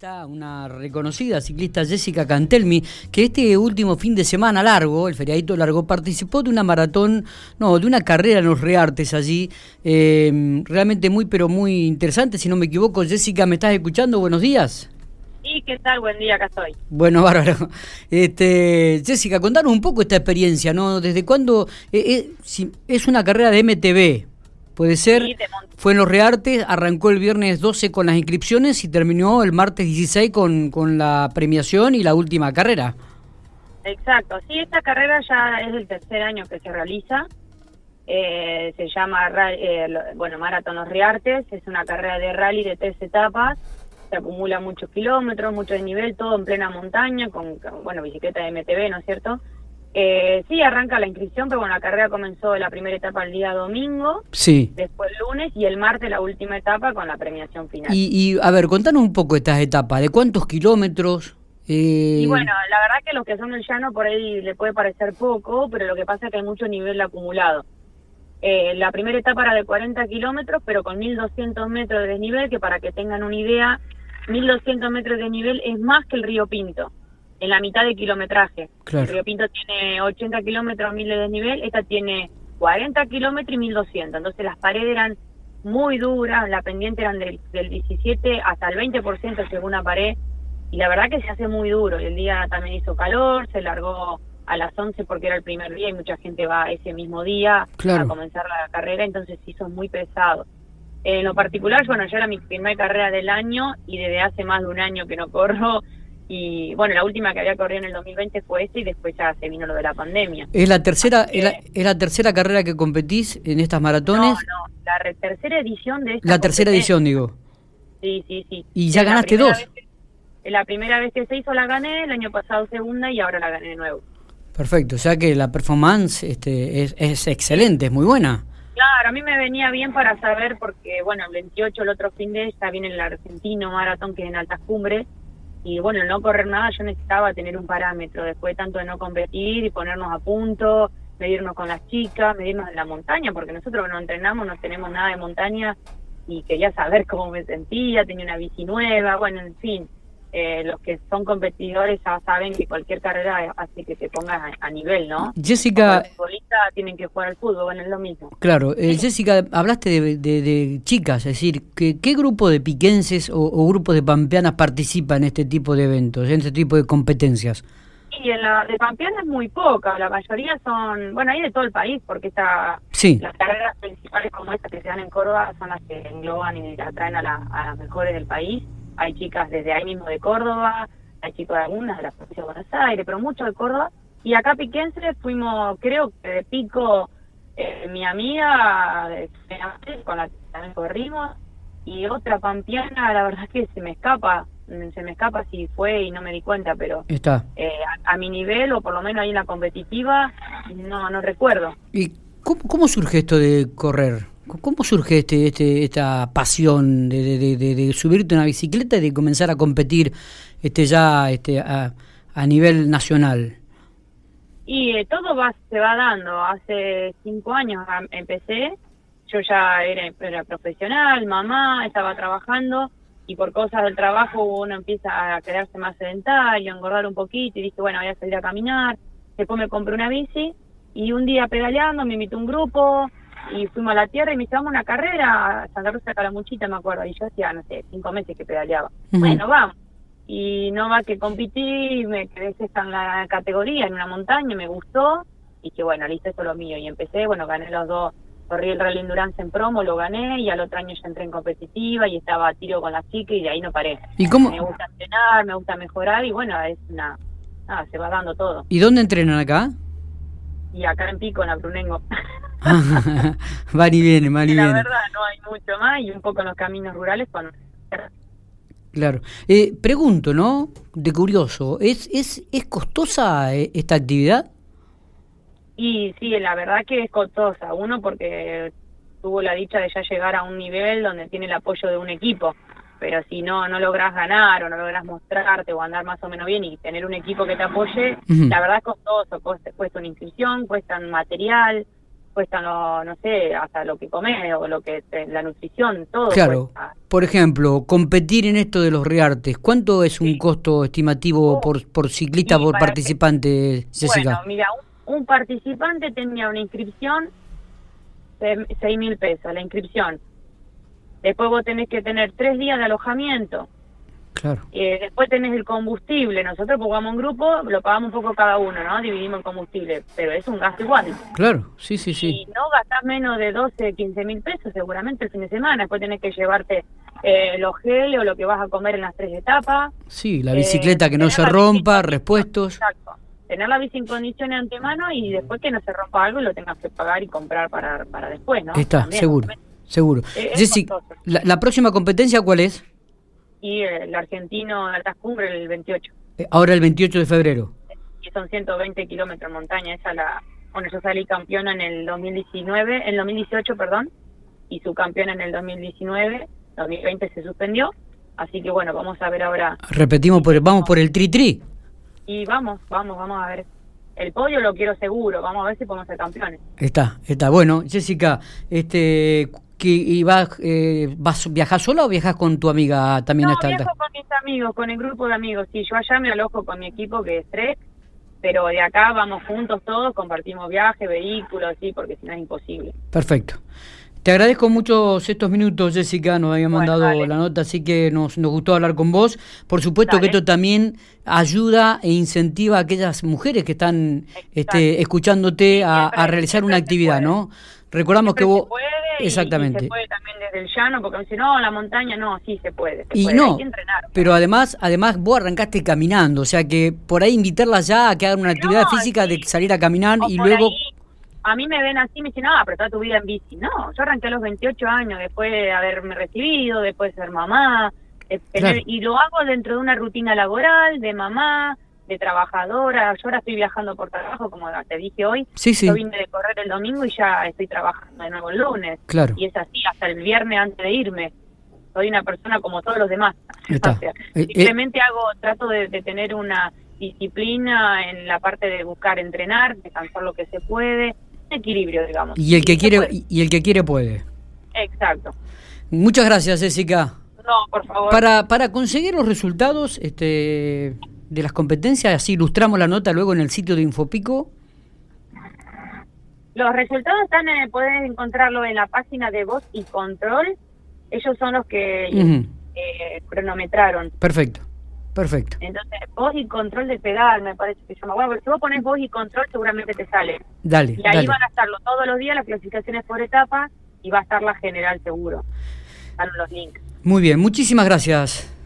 ciclista, una reconocida ciclista Jessica Cantelmi, que este último fin de semana largo, el feriadito largo, participó de una maratón, no, de una carrera en los Reartes allí, eh, realmente muy, pero muy interesante, si no me equivoco. Jessica, ¿me estás escuchando? Buenos días. Sí, ¿qué tal? Buen día, acá estoy. Bueno, bárbaro. Este, Jessica, contanos un poco esta experiencia, ¿no? ¿Desde cuándo? Eh, eh, si, es una carrera de MTV, Puede ser, fue en los Reartes, arrancó el viernes 12 con las inscripciones y terminó el martes 16 con, con la premiación y la última carrera. Exacto, sí, esta carrera ya es el tercer año que se realiza. Eh, se llama, eh, bueno, Maratón Los Reartes, es una carrera de rally de tres etapas, se acumula muchos kilómetros, mucho desnivel, todo en plena montaña, con, bueno, bicicleta de MTV, ¿no es cierto? Eh, sí, arranca la inscripción, pero bueno, la carrera comenzó la primera etapa el día domingo. Sí. Después lunes y el martes la última etapa con la premiación final. Y, a ver, contanos un poco estas etapas, ¿de cuántos kilómetros? Eh... Y bueno, la verdad que los que son del llano por ahí le puede parecer poco, pero lo que pasa es que hay mucho nivel acumulado. Eh, la primera etapa era de 40 kilómetros, pero con 1.200 metros de desnivel, que para que tengan una idea, 1.200 metros de nivel es más que el río Pinto en la mitad de kilometraje. El Río Pinto tiene 80 kilómetros, 1000 de desnivel, esta tiene 40 kilómetros y 1200. Entonces las paredes eran muy duras, la pendiente eran del, 17 hasta el 20% según la pared, y la verdad que se hace muy duro. Y el día también hizo calor, se largó a las 11 porque era el primer día y mucha gente va ese mismo día a comenzar la carrera, entonces hizo muy pesado. En lo particular, bueno, ya era mi primera carrera del año y desde hace más de un año que no corro, y bueno, la última que había corrido en el 2020 fue esta y después ya se vino lo de la pandemia. ¿Es la tercera, es la, tercera carrera que competís en estas maratones? No, no, la tercera edición de esta La tercera edición, digo. Sí, sí, sí. ¿Y ya ganaste dos? la primera vez que se hizo la gané, el año pasado segunda y ahora la gané de nuevo. Perfecto, o sea que la performance este, es, es excelente, es muy buena. Claro, a mí me venía bien para saber porque, bueno, el 28, el otro fin de está bien el argentino maratón que es en altas cumbres y bueno, no correr nada yo necesitaba tener un parámetro, después tanto de no competir y ponernos a punto, medirnos con las chicas, medirnos en la montaña, porque nosotros no entrenamos, no tenemos nada de montaña y quería saber cómo me sentía, tenía una bici nueva, bueno, en fin, eh, los que son competidores ya saben que cualquier carrera hace que te pongas a, nivel, ¿no? Jessica... Los tienen que jugar al fútbol, bueno, es lo mismo. Claro, eh, Jessica, hablaste de, chicas, es decir, ¿qué, ¿qué grupo de piquenses o, o grupos de pampeanas participa en este tipo de eventos, en este tipo de competencias? Y en la de Pampeana es muy poca, la mayoría son, bueno, hay de todo el país, porque está las carreras principales como esta que se dan en Córdoba son las que engloban y atraen a, a las mejores del país hay chicas desde ahí mismo de Córdoba, hay chicos de algunas de la provincia de Buenos Aires, pero muchos de Córdoba. Y acá Piquense fuimos, creo que de Pico, eh, mi amiga con la que también corrimos, y otra pampiana, la verdad es que se me escapa, se me escapa si fue y no me di cuenta, pero Está. Eh, a, mi nivel, o por lo menos ahí en la competitiva, no, no recuerdo. ¿Y cómo, cómo surge esto de correr? ¿Cómo surge este, este, esta pasión de, de, subirte una bicicleta y de comenzar a competir este, ya este, a, nivel nacional? Y eh, todo va, se va dando. Hace cinco años empecé, yo ya era, era, profesional, mamá, estaba trabajando y por cosas del trabajo uno empieza a quedarse más sedentario, a engordar un poquito y dije, bueno, voy a salir a caminar. Después me compré una bici y un día pedaleando me invitó un grupo, y fuimos a la tierra y me llevamos una carrera a Santa Rosa de Calamuchita, me acuerdo, y yo hacía, no sé, cinco meses que pedaleaba. Bueno, vamos. Y no más que competí, me quedé en la categoría, en una montaña, me gustó, y que bueno, listo, eso es lo mío. Y empecé, bueno, gané los dos, corrí el Rally Endurance en promo, lo gané, y al otro año ya entré en competitiva y estaba a tiro con la chica y de ahí no paré. ¿Y cómo? Me gusta entrenar, me gusta mejorar, y bueno, es una... Nada, se va dando todo. ¿Y dónde entrenan acá? Y acá en Pico, en la Brunengo. van y viene, van y La verdad, no hay mucho más y un poco en los caminos rurales con... Claro. Eh, pregunto, ¿no? De curioso, ¿es, es, ¿es costosa eh, esta actividad? Y sí, la verdad que es costosa. Uno porque tuvo la dicha de ya llegar a un nivel donde tiene el apoyo de un equipo. Pero si no no logras ganar o no logras mostrarte o andar más o menos bien y tener un equipo que te apoye, la verdad es costoso. Cuesta, cuesta una inscripción, cuesta un material, cuesta, no, no sé, hasta lo que comes o lo que la nutrición, todo. Claro. Por ejemplo, competir en esto de los reartes, ¿cuánto es un costo estimativo oh, por, por ciclista, por participante, Jessica? Bueno, mira, un, participante tenía una inscripción de seis mil pesos, la inscripción. Después vos tenés que tener tres días de alojamiento Claro. Eh, después tenés el combustible. Nosotros pagamos un grupo, lo pagamos un poco cada uno, ¿no? Dividimos el combustible, pero es un gasto igual. Claro, sí, sí, sí. Y no gastás menos de 12, 15 mil pesos seguramente el fin de semana. Después tenés que llevarte eh, los gel o lo que vas a comer en las tres etapas. Sí, la bicicleta que no se rompa, repuestos. Exacto. Tener la bici en condiciones de antemano y después que no se rompa algo lo tengas que pagar y comprar para, para después, ¿no? Está, seguro, seguro. Eh, la, ¿la próxima competencia cuál es? Y el argentino Altas Cumbres el 28. Eh, ahora el 28 de febrero. Y son 120 kilómetros de montaña. Esa la, bueno, yo salí campeona en el 2019, en el 2018, perdón, y su campeona en el 2019. 2020 se suspendió. Así que bueno, vamos a ver ahora. Repetimos, por, vamos por el tri-tri. Y vamos, vamos, vamos a ver. El podio lo quiero seguro, vamos a ver si podemos ser campeones. Está, está. Bueno, Jessica, este, que y vas, eh, vas viajas sola o viajas con tu amiga también no, viajo con mis amigos, con el grupo de amigos. Sí, yo allá me alojo con mi equipo que es tres, pero de acá vamos juntos todos, compartimos viaje, vehículos, sí, porque si no es imposible. Perfecto. Te agradezco mucho estos minutos, Jessica, nos había mandado la nota, así que nos, nos gustó hablar con vos. Por supuesto que esto también ayuda e incentiva a aquellas mujeres que están este, escuchándote a, realizar una actividad, ¿no? Recordamos que vos... Exactamente. se puede también desde el llano, porque me dicen, no, la montaña no, sí se puede. y no, pero además, además vos arrancaste caminando, o sea que por ahí invitarla ya a que hagan una actividad física de salir a caminar y luego... a mí me ven así, me dicen, no, pero toda tu vida en bici. No, yo arranqué a los 28 años después de haberme recibido, después de ser mamá, y lo hago dentro de una rutina laboral, de mamá, de trabajadora. Yo ahora estoy viajando por trabajo, como te dije hoy. Sí, sí. Yo vine de correr el domingo y ya estoy trabajando de nuevo el lunes. Claro. Y es así hasta el viernes antes de irme. Soy una persona como todos los demás. Eh, eh, simplemente hago, trato de, tener una disciplina en la parte de buscar entrenar, descansar lo que se puede, un equilibrio, digamos. Y el que quiere y el que quiere puede. Exacto. Muchas gracias, Jessica. No, por favor. Para, para conseguir los resultados, este, de las competencias, así ilustramos la nota luego en el sitio de Infopico. Los resultados están, en, pueden encontrarlo en la página de Voz y Control. Ellos son los que eh, cronometraron. Perfecto, perfecto. Entonces, Voz y Control de pedal, me parece que se llama. Bueno, si vos pones Voz y Control, seguramente te sale. Dale. Y ahí van a estarlo todos los días, las clasificaciones por etapa, y va a estar la general seguro. Están los links. Muy bien, muchísimas gracias.